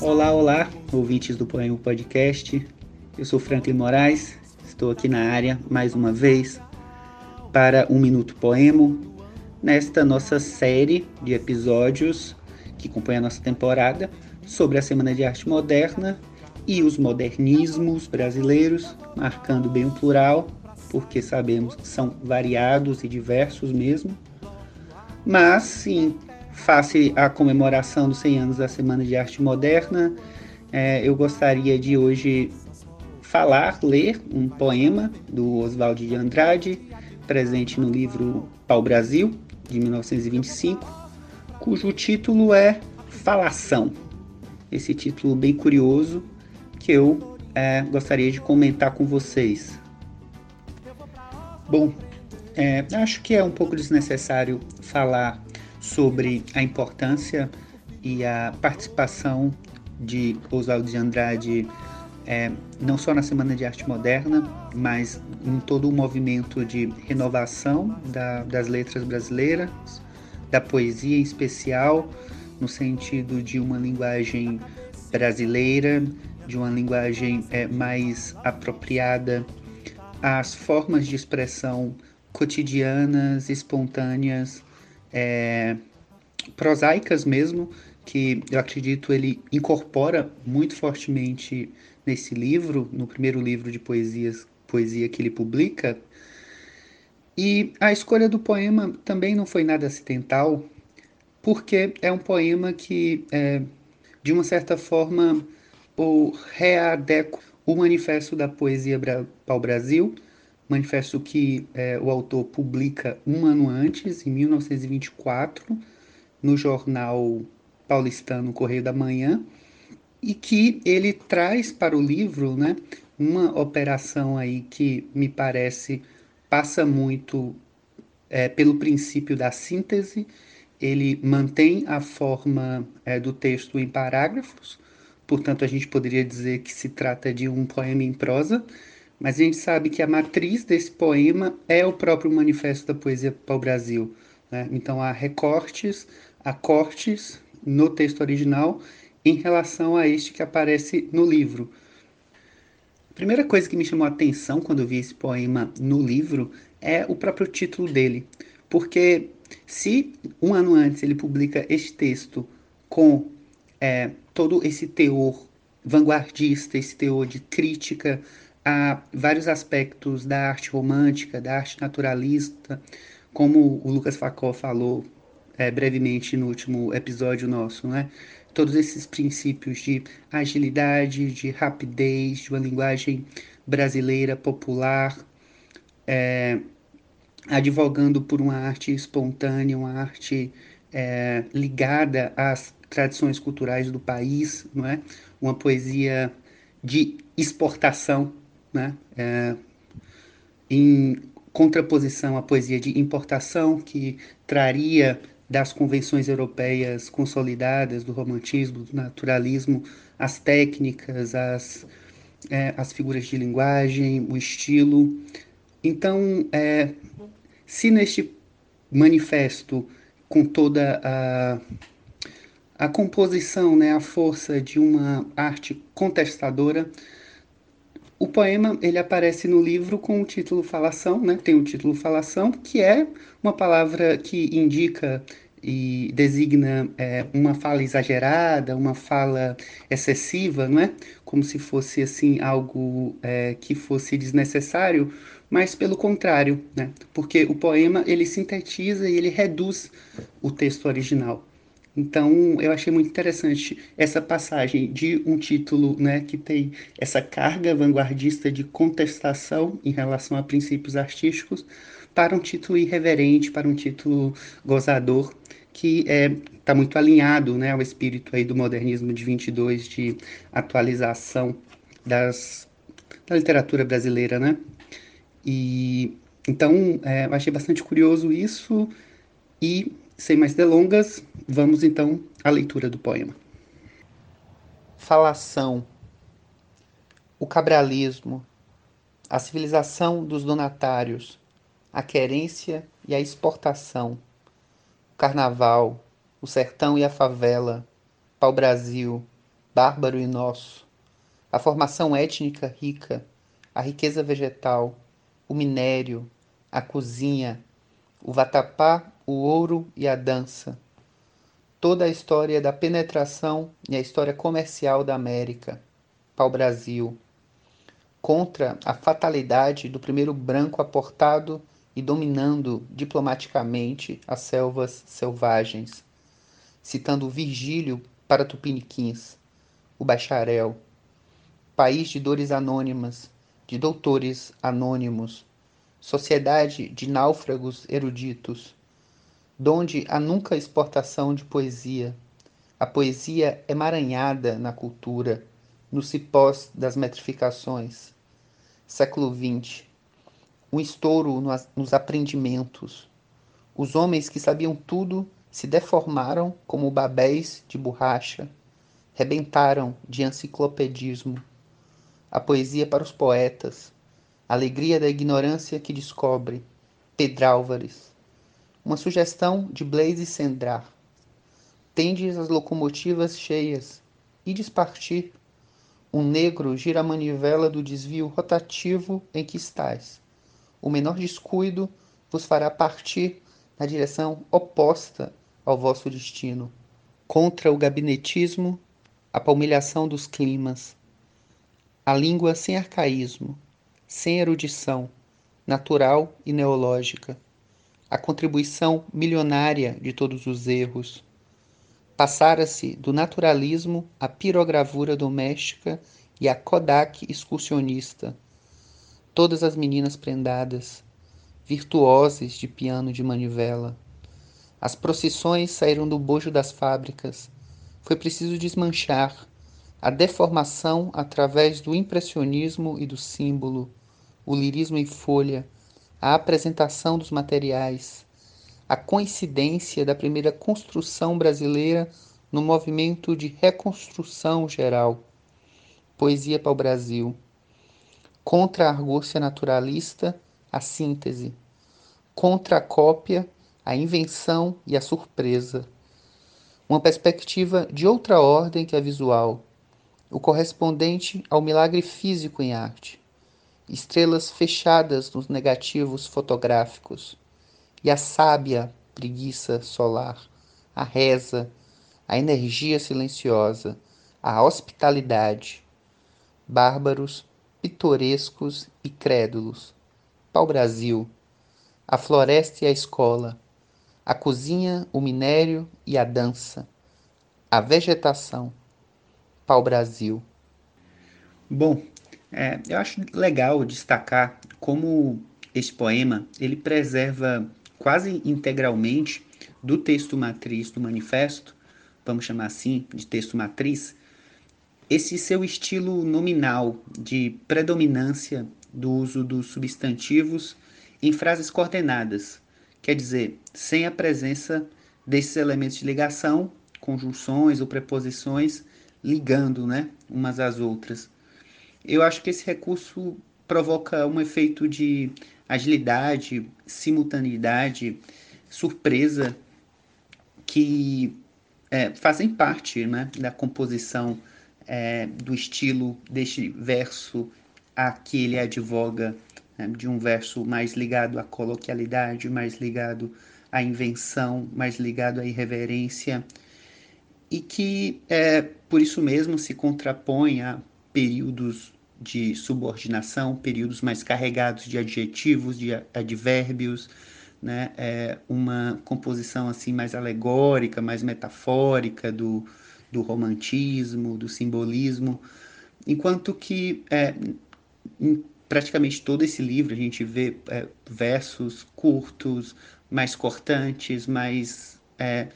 Olá, olá, ouvintes do Poema Podcast. Eu sou Franklin Moraes, estou aqui na área mais uma vez para um Minuto Poemo, nesta nossa série de episódios que compõe a nossa temporada sobre a Semana de Arte Moderna e os modernismos brasileiros, marcando bem o plural, porque sabemos que são variados e diversos mesmo. Mas, sim, face à comemoração dos 100 anos da Semana de Arte Moderna, é, eu gostaria de hoje falar, ler um poema do Oswald de Andrade, presente no livro Pau Brasil, de 1925, cujo título é Falação. Esse título bem curioso que eu é, gostaria de comentar com vocês. Bom, é, acho que é um pouco desnecessário falar sobre a importância e a participação de Oswaldo de Andrade é, não só na Semana de Arte Moderna, mas em todo o movimento de renovação da, das letras brasileiras, da poesia em especial, no sentido de uma linguagem brasileira, de uma linguagem é, mais apropriada às formas de expressão cotidianas, espontâneas, é, prosaicas mesmo, que eu acredito ele incorpora muito fortemente nesse livro, no primeiro livro de poesias, poesia que ele publica. E a escolha do poema também não foi nada acidental, porque é um poema que, é, de uma certa forma, o readeca o manifesto da poesia para o Brasil, manifesto que é, o autor publica um ano antes, em 1924, no jornal paulistano Correio da Manhã, e que ele traz para o livro né, uma operação aí que me parece passa muito é, pelo princípio da síntese, ele mantém a forma é, do texto em parágrafos, portanto a gente poderia dizer que se trata de um poema em prosa, mas a gente sabe que a matriz desse poema é o próprio Manifesto da Poesia para o Brasil. Né? Então há recortes, há cortes no texto original em relação a este que aparece no livro. Primeira coisa que me chamou a atenção quando eu vi esse poema no livro é o próprio título dele, porque se um ano antes ele publica este texto com é, todo esse teor vanguardista, esse teor de crítica a vários aspectos da arte romântica, da arte naturalista, como o Lucas Facó falou é, brevemente no último episódio nosso, né? Todos esses princípios de agilidade, de rapidez, de uma linguagem brasileira popular, é, advogando por uma arte espontânea, uma arte é, ligada às tradições culturais do país, não é? Uma poesia de exportação, né? É, em contraposição à poesia de importação que traria das convenções europeias consolidadas, do romantismo, do naturalismo, as técnicas, as, é, as figuras de linguagem, o estilo. Então, é, se neste manifesto, com toda a, a composição, né, a força de uma arte contestadora, o poema ele aparece no livro com o título Falação, né? Tem o título Falação, que é uma palavra que indica e designa é, uma fala exagerada, uma fala excessiva, não é? Como se fosse assim algo é, que fosse desnecessário, mas pelo contrário, né? Porque o poema ele sintetiza e ele reduz o texto original. Então, eu achei muito interessante essa passagem de um título né, que tem essa carga vanguardista de contestação em relação a princípios artísticos, para um título irreverente, para um título gozador, que está é, tá muito alinhado né, ao espírito aí do modernismo de 22, de atualização das, da literatura brasileira. Né? E, então, é, eu achei bastante curioso isso, e sem mais delongas, vamos então à leitura do poema. Falação. O cabralismo, a civilização dos donatários, a querência e a exportação, o carnaval, o sertão e a favela, pau-brasil, bárbaro e nosso, a formação étnica rica, a riqueza vegetal, o minério, a cozinha, o vatapá, o ouro e a dança. Toda a história da penetração e a história comercial da América, pau-brasil, contra a fatalidade do primeiro branco aportado e dominando diplomaticamente as selvas selvagens, citando Virgílio para Tupiniquins, o bacharel, país de dores anônimas, de doutores anônimos, sociedade de náufragos eruditos, donde há nunca exportação de poesia. A poesia é maranhada na cultura, no cipós das metrificações. Século XX. Um estouro nos aprendimentos. Os homens que sabiam tudo se deformaram como babéis de borracha, rebentaram de enciclopedismo. A poesia para os poetas, alegria da ignorância que descobre, Pedralvares. Uma sugestão de Blaise Sendrar. Tendes as locomotivas cheias, e despartir. Um negro gira a manivela do desvio rotativo em que estais. O menor descuido vos fará partir na direção oposta ao vosso destino. Contra o gabinetismo, a palmilhação dos climas, a língua sem arcaísmo, sem erudição, natural e neológica, a contribuição milionária de todos os erros. Passara-se do naturalismo à pirogravura doméstica e à Kodak excursionista. Todas as meninas prendadas, virtuosas de piano de manivela. As procissões saíram do bojo das fábricas. Foi preciso desmanchar, a deformação através do impressionismo e do símbolo, o lirismo em folha, a apresentação dos materiais, a coincidência da primeira construção brasileira no movimento de reconstrução geral. Poesia para o Brasil. Contra a argúcia naturalista, a síntese. Contra a cópia, a invenção e a surpresa. Uma perspectiva de outra ordem que a visual o correspondente ao milagre físico em arte, estrelas fechadas nos negativos fotográficos, e a sábia preguiça solar, a reza, a energia silenciosa, a hospitalidade, bárbaros, pitorescos e crédulos, pau-brasil, a floresta e a escola, a cozinha, o minério e a dança, a vegetação, pau-brasil? Bom, é, eu acho legal destacar como esse poema ele preserva quase integralmente do texto matriz do manifesto, vamos chamar assim, de texto matriz, esse seu estilo nominal de predominância do uso dos substantivos em frases coordenadas, quer dizer, sem a presença desses elementos de ligação, conjunções ou preposições ligando né, umas às outras. Eu acho que esse recurso provoca um efeito de agilidade, simultaneidade, surpresa, que é, fazem parte né, da composição é, do estilo deste verso a que ele advoga, né, de um verso mais ligado à coloquialidade, mais ligado à invenção, mais ligado à irreverência e que é, por isso mesmo se contrapõe a períodos de subordinação, períodos mais carregados de adjetivos, de advérbios, né? É uma composição assim mais alegórica, mais metafórica do, do romantismo, do simbolismo, enquanto que é, em praticamente todo esse livro a gente vê é, versos curtos, mais cortantes, mais é,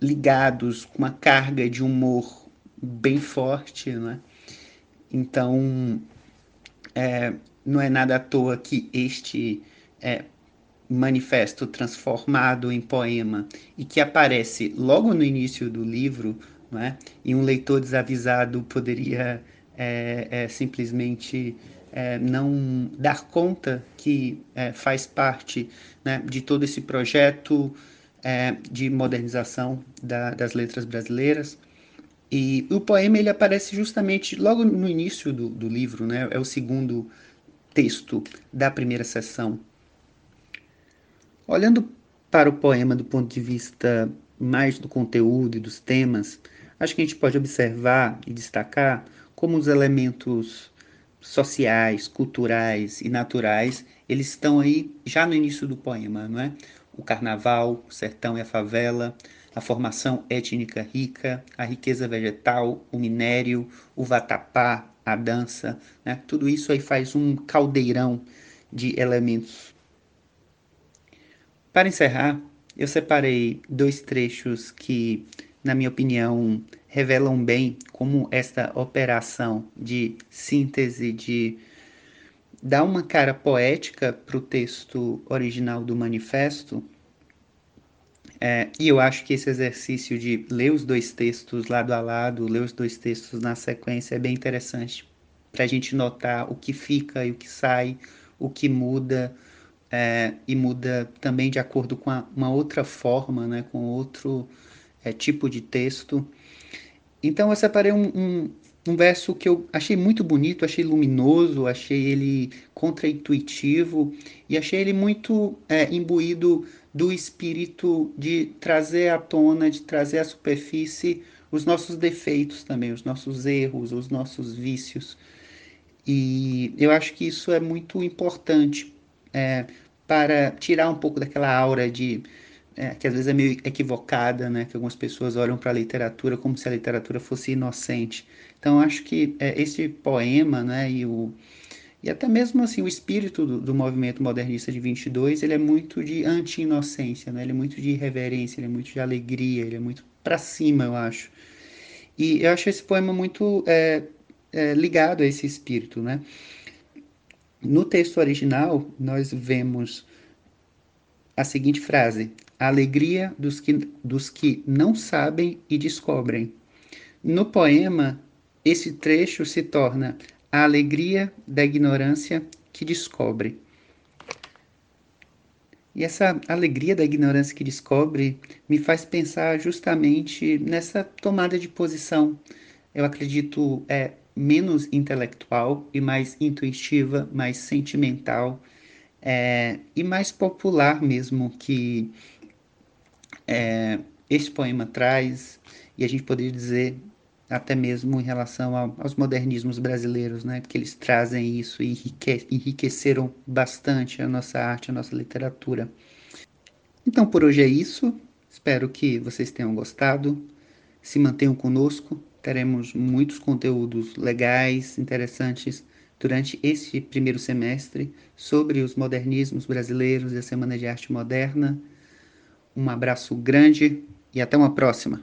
ligados com uma carga de humor bem forte, né? Então, é, não é nada à toa que este é, manifesto transformado em poema e que aparece logo no início do livro, é? e um leitor desavisado poderia é, é, simplesmente é, não dar conta que faz parte né, de todo esse projeto de modernização da, das letras brasileiras. E o poema ele aparece justamente logo no início do, do livro, né? é o segundo texto da primeira sessão. Olhando para o poema do ponto de vista mais do conteúdo e dos temas, acho que a gente pode observar e destacar como os elementos sociais, culturais e naturais, eles estão aí já no início do poema, não é? O carnaval, o sertão e a favela, a formação étnica rica, a riqueza vegetal, o minério, o vatapá, a dança, né? Tudo isso aí faz um caldeirão de elementos. Para encerrar, eu separei dois trechos que, na minha opinião, revelam bem como esta operação de síntese, de dar uma cara poética para o texto original do manifesto. É, e eu acho que esse exercício de ler os dois textos lado a lado, ler os dois textos na sequência, é bem interessante para a gente notar o que fica e o que sai, o que muda, é, e muda também de acordo com a, uma outra forma, né, com outro é, tipo de texto. Então eu separei um, um, um, verso que eu achei muito bonito, achei luminoso, achei ele contraintuitivo e achei ele muito é, imbuído do espírito de trazer à tona, de trazer à superfície os nossos defeitos também, os nossos erros, os nossos vícios. E eu acho que isso é muito importante é, para tirar um pouco daquela aura de é, que às vezes é meio equivocada, né? Que algumas pessoas olham para a literatura como se a literatura fosse inocente. Então acho que é, esse poema, né? E o e até mesmo assim o espírito do, do movimento modernista de 22 ele é muito de anti-inocência, né? Ele é muito de irreverência, ele é muito de alegria, ele é muito para cima, eu acho. E eu acho esse poema muito é, é, ligado a esse espírito, né? No texto original, nós vemos a seguinte frase: a alegria dos que, dos que não sabem e descobrem. No poema, esse trecho se torna a alegria da ignorância que descobre. E essa alegria da ignorância que descobre me faz pensar justamente nessa tomada de posição. Eu acredito é menos intelectual e mais intuitiva, mais sentimental é, e mais popular mesmo que é, esse poema traz, e a gente poderia dizer até mesmo em relação ao, aos modernismos brasileiros, né? Porque eles trazem isso e enrique, enriqueceram bastante a nossa arte, a nossa literatura. Então por hoje é isso. Espero que vocês tenham gostado. Se mantenham conosco. Teremos muitos conteúdos legais, interessantes durante este primeiro semestre sobre os modernismos brasileiros e a Semana de Arte Moderna. Um abraço grande e até uma próxima.